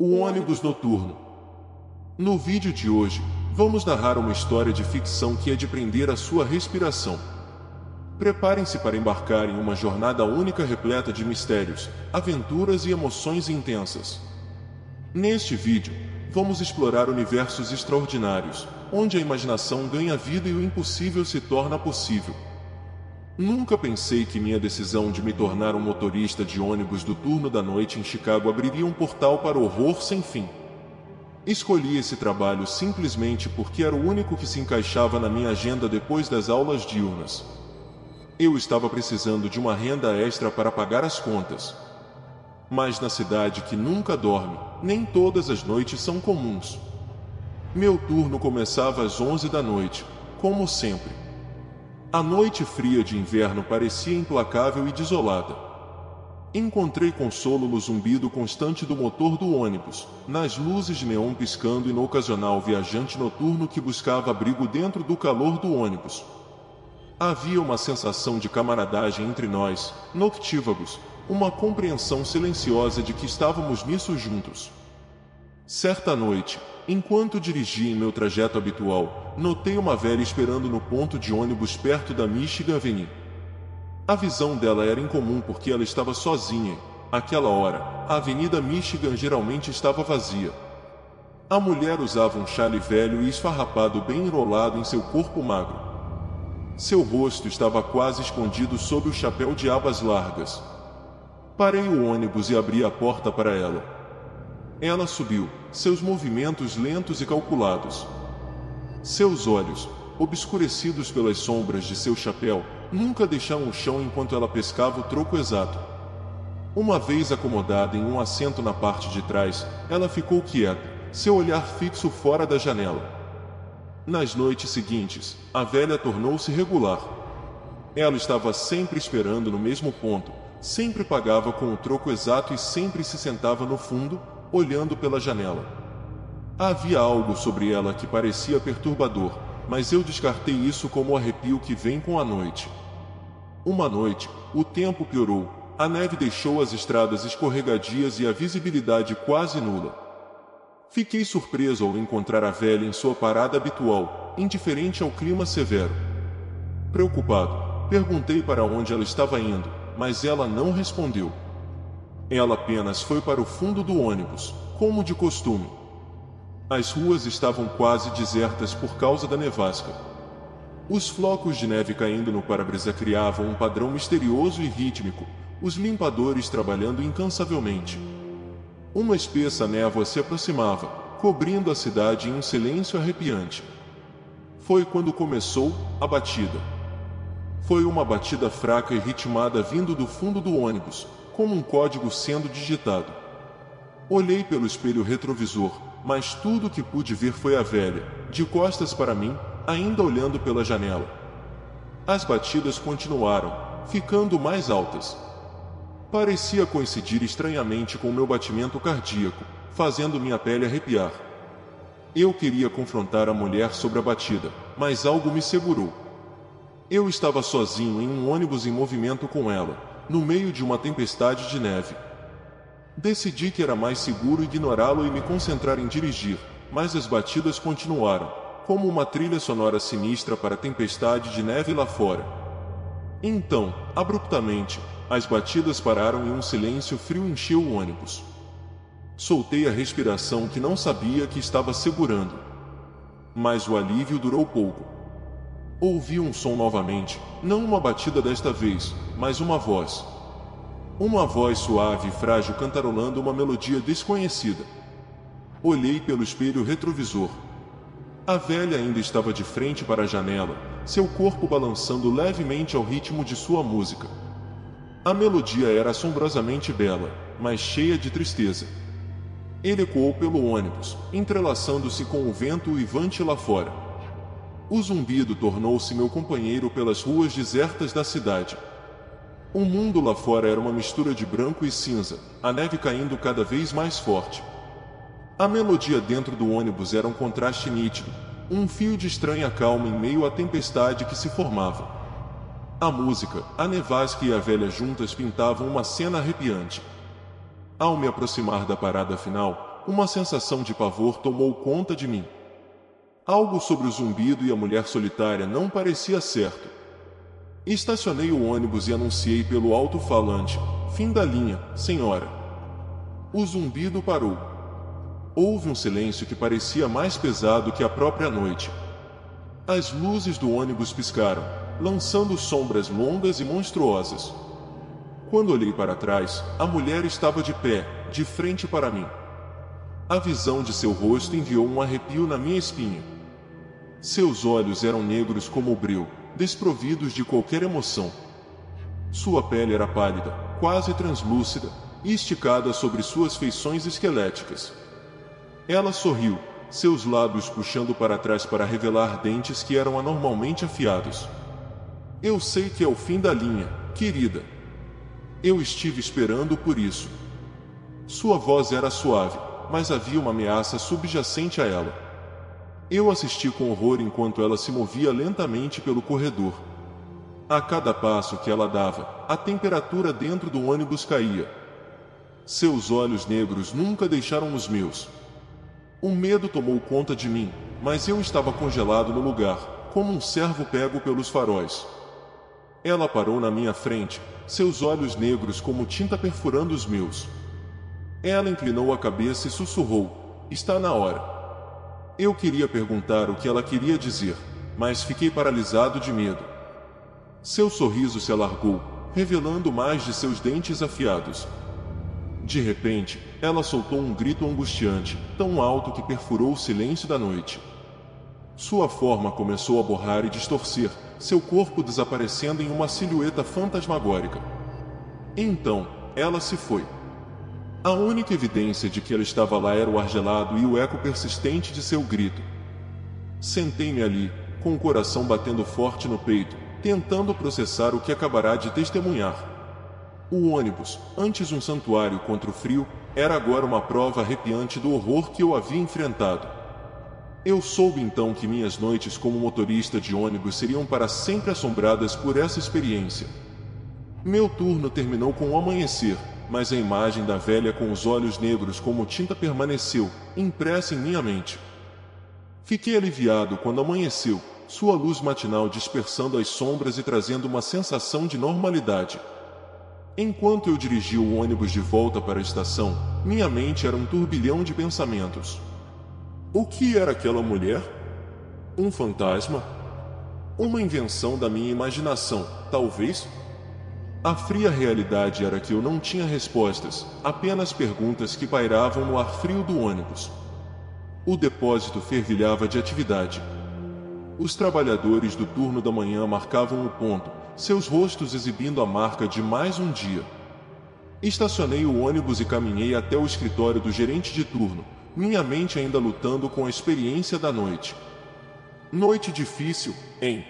O ônibus noturno. No vídeo de hoje, vamos narrar uma história de ficção que é de prender a sua respiração. Preparem-se para embarcar em uma jornada única repleta de mistérios, aventuras e emoções intensas. Neste vídeo, vamos explorar universos extraordinários, onde a imaginação ganha vida e o impossível se torna possível. Nunca pensei que minha decisão de me tornar um motorista de ônibus do turno da noite em Chicago abriria um portal para o horror sem fim. Escolhi esse trabalho simplesmente porque era o único que se encaixava na minha agenda depois das aulas diurnas. Eu estava precisando de uma renda extra para pagar as contas. Mas na cidade que nunca dorme, nem todas as noites são comuns. Meu turno começava às 11 da noite, como sempre. A noite fria de inverno parecia implacável e desolada. Encontrei consolo no zumbido constante do motor do ônibus, nas luzes de neon piscando e no ocasional viajante noturno que buscava abrigo dentro do calor do ônibus. Havia uma sensação de camaradagem entre nós, noctívagos, uma compreensão silenciosa de que estávamos nisso juntos. Certa noite, enquanto dirigia em meu trajeto habitual, notei uma velha esperando no ponto de ônibus perto da Michigan Avenue. A visão dela era incomum porque ela estava sozinha. Aquela hora, a Avenida Michigan geralmente estava vazia. A mulher usava um chale velho e esfarrapado bem enrolado em seu corpo magro. Seu rosto estava quase escondido sob o chapéu de abas largas, Parei o ônibus e abri a porta para ela. Ela subiu, seus movimentos lentos e calculados. Seus olhos, obscurecidos pelas sombras de seu chapéu, nunca deixaram o chão enquanto ela pescava o troco exato. Uma vez acomodada em um assento na parte de trás, ela ficou quieta, seu olhar fixo fora da janela. Nas noites seguintes, a velha tornou-se regular. Ela estava sempre esperando no mesmo ponto, sempre pagava com o troco exato e sempre se sentava no fundo, olhando pela janela. Havia algo sobre ela que parecia perturbador, mas eu descartei isso como o arrepio que vem com a noite. Uma noite, o tempo piorou, a neve deixou as estradas escorregadias e a visibilidade quase nula. Fiquei surpreso ao encontrar a velha em sua parada habitual, indiferente ao clima severo. Preocupado, perguntei para onde ela estava indo, mas ela não respondeu. Ela apenas foi para o fundo do ônibus, como de costume. As ruas estavam quase desertas por causa da nevasca. Os flocos de neve caindo no para-brisa criavam um padrão misterioso e rítmico, os limpadores trabalhando incansavelmente. Uma espessa névoa se aproximava, cobrindo a cidade em um silêncio arrepiante. Foi quando começou a batida. Foi uma batida fraca e ritmada vindo do fundo do ônibus, como um código sendo digitado. Olhei pelo espelho retrovisor, mas tudo o que pude ver foi a velha, de costas para mim, ainda olhando pela janela. As batidas continuaram, ficando mais altas. Parecia coincidir estranhamente com meu batimento cardíaco, fazendo minha pele arrepiar. Eu queria confrontar a mulher sobre a batida, mas algo me segurou. Eu estava sozinho em um ônibus em movimento com ela, no meio de uma tempestade de neve. Decidi que era mais seguro ignorá-lo e me concentrar em dirigir, mas as batidas continuaram, como uma trilha sonora sinistra para a tempestade de neve lá fora. Então, abruptamente, as batidas pararam e um silêncio frio encheu o ônibus. Soltei a respiração que não sabia que estava segurando. Mas o alívio durou pouco. Ouvi um som novamente, não uma batida desta vez, mas uma voz. Uma voz suave e frágil cantarolando uma melodia desconhecida. Olhei pelo espelho retrovisor. A velha ainda estava de frente para a janela, seu corpo balançando levemente ao ritmo de sua música. A melodia era assombrosamente bela, mas cheia de tristeza. Ele ecoou pelo ônibus, entrelaçando-se com o vento uivante lá fora. O zumbido tornou-se meu companheiro pelas ruas desertas da cidade. O mundo lá fora era uma mistura de branco e cinza, a neve caindo cada vez mais forte. A melodia dentro do ônibus era um contraste nítido, um fio de estranha calma em meio à tempestade que se formava. A música, a nevasca e a velha juntas pintavam uma cena arrepiante. Ao me aproximar da parada final, uma sensação de pavor tomou conta de mim. Algo sobre o zumbido e a mulher solitária não parecia certo. Estacionei o ônibus e anunciei pelo alto-falante: Fim da linha, senhora. O zumbido parou. Houve um silêncio que parecia mais pesado que a própria noite. As luzes do ônibus piscaram, lançando sombras longas e monstruosas. Quando olhei para trás, a mulher estava de pé, de frente para mim. A visão de seu rosto enviou um arrepio na minha espinha. Seus olhos eram negros como o breu, desprovidos de qualquer emoção. Sua pele era pálida, quase translúcida, e esticada sobre suas feições esqueléticas. Ela sorriu, seus lábios puxando para trás para revelar dentes que eram anormalmente afiados. Eu sei que é o fim da linha, querida. Eu estive esperando por isso. Sua voz era suave, mas havia uma ameaça subjacente a ela. Eu assisti com horror enquanto ela se movia lentamente pelo corredor. A cada passo que ela dava, a temperatura dentro do ônibus caía. Seus olhos negros nunca deixaram os meus. O medo tomou conta de mim, mas eu estava congelado no lugar, como um servo pego pelos faróis. Ela parou na minha frente, seus olhos negros como tinta perfurando os meus. Ela inclinou a cabeça e sussurrou: Está na hora. Eu queria perguntar o que ela queria dizer, mas fiquei paralisado de medo. Seu sorriso se alargou, revelando mais de seus dentes afiados. De repente, ela soltou um grito angustiante, tão alto que perfurou o silêncio da noite. Sua forma começou a borrar e distorcer, seu corpo desaparecendo em uma silhueta fantasmagórica. Então, ela se foi. A única evidência de que ela estava lá era o ar gelado e o eco persistente de seu grito. Sentei-me ali, com o coração batendo forte no peito, tentando processar o que acabará de testemunhar. O ônibus, antes um santuário contra o frio, era agora uma prova arrepiante do horror que eu havia enfrentado. Eu soube então que minhas noites como motorista de ônibus seriam para sempre assombradas por essa experiência. Meu turno terminou com o amanhecer, mas a imagem da velha com os olhos negros como tinta permaneceu, impressa em minha mente. Fiquei aliviado quando amanheceu, sua luz matinal dispersando as sombras e trazendo uma sensação de normalidade. Enquanto eu dirigia o ônibus de volta para a estação, minha mente era um turbilhão de pensamentos. O que era aquela mulher? Um fantasma? Uma invenção da minha imaginação, talvez? A fria realidade era que eu não tinha respostas, apenas perguntas que pairavam no ar frio do ônibus. O depósito fervilhava de atividade. Os trabalhadores do turno da manhã marcavam o ponto, seus rostos exibindo a marca de mais um dia. Estacionei o ônibus e caminhei até o escritório do gerente de turno, minha mente ainda lutando com a experiência da noite. Noite difícil, hein?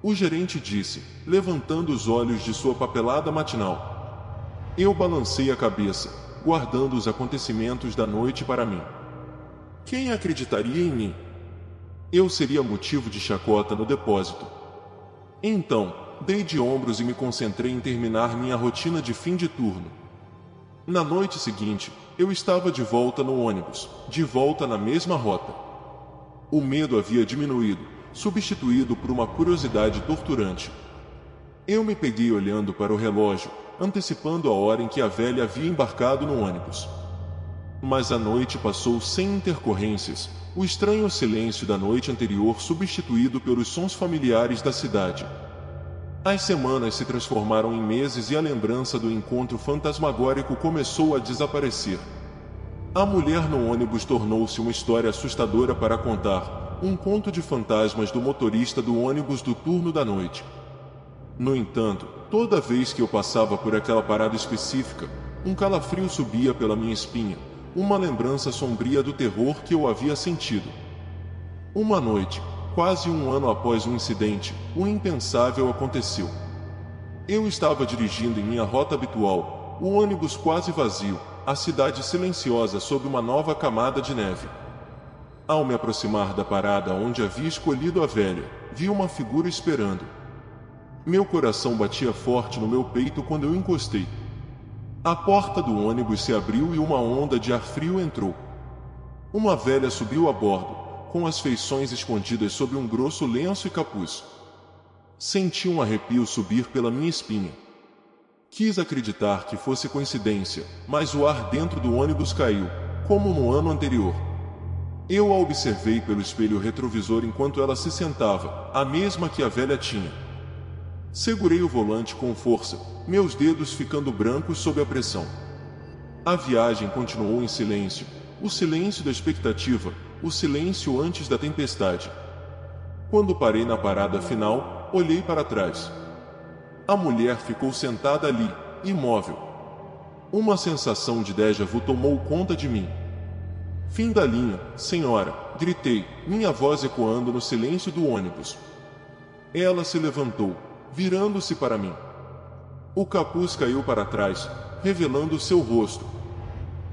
O gerente disse, levantando os olhos de sua papelada matinal. Eu balancei a cabeça, guardando os acontecimentos da noite para mim. Quem acreditaria em mim? Eu seria motivo de chacota no depósito. Então, dei de ombros e me concentrei em terminar minha rotina de fim de turno. Na noite seguinte, eu estava de volta no ônibus, de volta na mesma rota. O medo havia diminuído, substituído por uma curiosidade torturante. Eu me peguei olhando para o relógio, antecipando a hora em que a velha havia embarcado no ônibus. Mas a noite passou sem intercorrências, o estranho silêncio da noite anterior substituído pelos sons familiares da cidade. As semanas se transformaram em meses e a lembrança do encontro fantasmagórico começou a desaparecer. A mulher no ônibus tornou-se uma história assustadora para contar, um conto de fantasmas do motorista do ônibus do turno da noite. No entanto, toda vez que eu passava por aquela parada específica, um calafrio subia pela minha espinha, uma lembrança sombria do terror que eu havia sentido. Uma noite, quase um ano após o incidente, o impensável aconteceu. Eu estava dirigindo em minha rota habitual, o ônibus quase vazio, a cidade silenciosa sob uma nova camada de neve. Ao me aproximar da parada onde havia escolhido a velha, vi uma figura esperando. Meu coração batia forte no meu peito quando eu encostei. A porta do ônibus se abriu e uma onda de ar frio entrou. Uma velha subiu a bordo, com as feições escondidas sob um grosso lenço e capuz. Senti um arrepio subir pela minha espinha. Quis acreditar que fosse coincidência, mas o ar dentro do ônibus caiu, como no ano anterior. Eu a observei pelo espelho retrovisor enquanto ela se sentava, a mesma que a velha tinha. Segurei o volante com força, meus dedos ficando brancos sob a pressão. A viagem continuou em silêncio, o silêncio da expectativa, o silêncio antes da tempestade. Quando parei na parada final, olhei para trás. A mulher ficou sentada ali, imóvel. Uma sensação de déjà vu tomou conta de mim. Fim da linha, senhora, gritei, minha voz ecoando no silêncio do ônibus. Ela se levantou, virando-se para mim. O capuz caiu para trás, revelando seu rosto.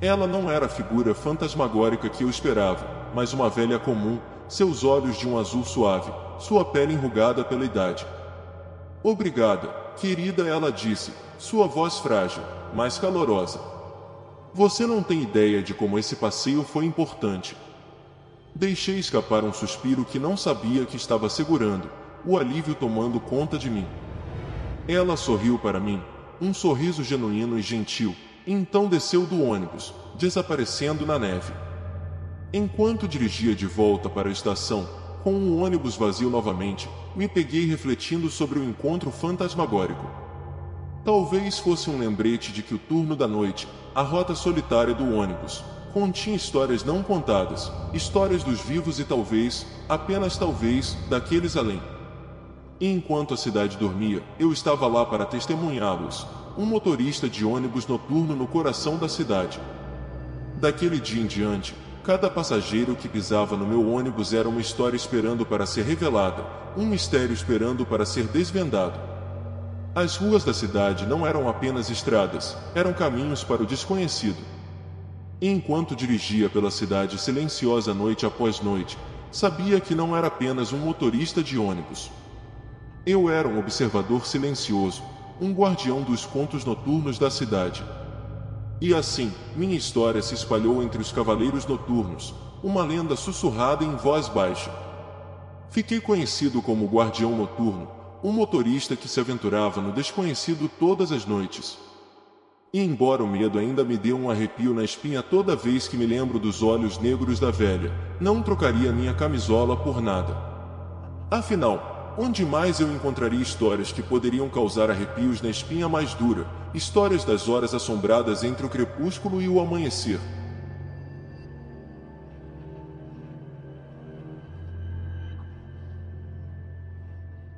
Ela não era a figura fantasmagórica que eu esperava, mas uma velha comum, seus olhos de um azul suave, sua pele enrugada pela idade. Obrigada, querida, ela disse, sua voz frágil, mas calorosa. Você não tem ideia de como esse passeio foi importante. Deixei escapar um suspiro que não sabia que estava segurando, o alívio tomando conta de mim. Ela sorriu para mim, um sorriso genuíno e gentil, e então desceu do ônibus, desaparecendo na neve. Enquanto dirigia de volta para a estação, com o ônibus vazio novamente, me peguei refletindo sobre o encontro fantasmagórico. Talvez fosse um lembrete de que o turno da noite, a rota solitária do ônibus, continha histórias não contadas, histórias dos vivos e talvez, apenas talvez, daqueles além. E enquanto a cidade dormia, eu estava lá para testemunhá-los, um motorista de ônibus noturno no coração da cidade. Daquele dia em diante, Cada passageiro que pisava no meu ônibus era uma história esperando para ser revelada, um mistério esperando para ser desvendado. As ruas da cidade não eram apenas estradas, eram caminhos para o desconhecido. E enquanto dirigia pela cidade silenciosa noite após noite, sabia que não era apenas um motorista de ônibus. Eu era um observador silencioso, um guardião dos contos noturnos da cidade. E assim, minha história se espalhou entre os cavaleiros noturnos, uma lenda sussurrada em voz baixa. Fiquei conhecido como Guardião Noturno, um motorista que se aventurava no desconhecido todas as noites. E embora o medo ainda me dê um arrepio na espinha toda vez que me lembro dos olhos negros da velha, não trocaria minha camisola por nada. Afinal, Onde mais eu encontraria histórias que poderiam causar arrepios na espinha mais dura, histórias das horas assombradas entre o crepúsculo e o amanhecer,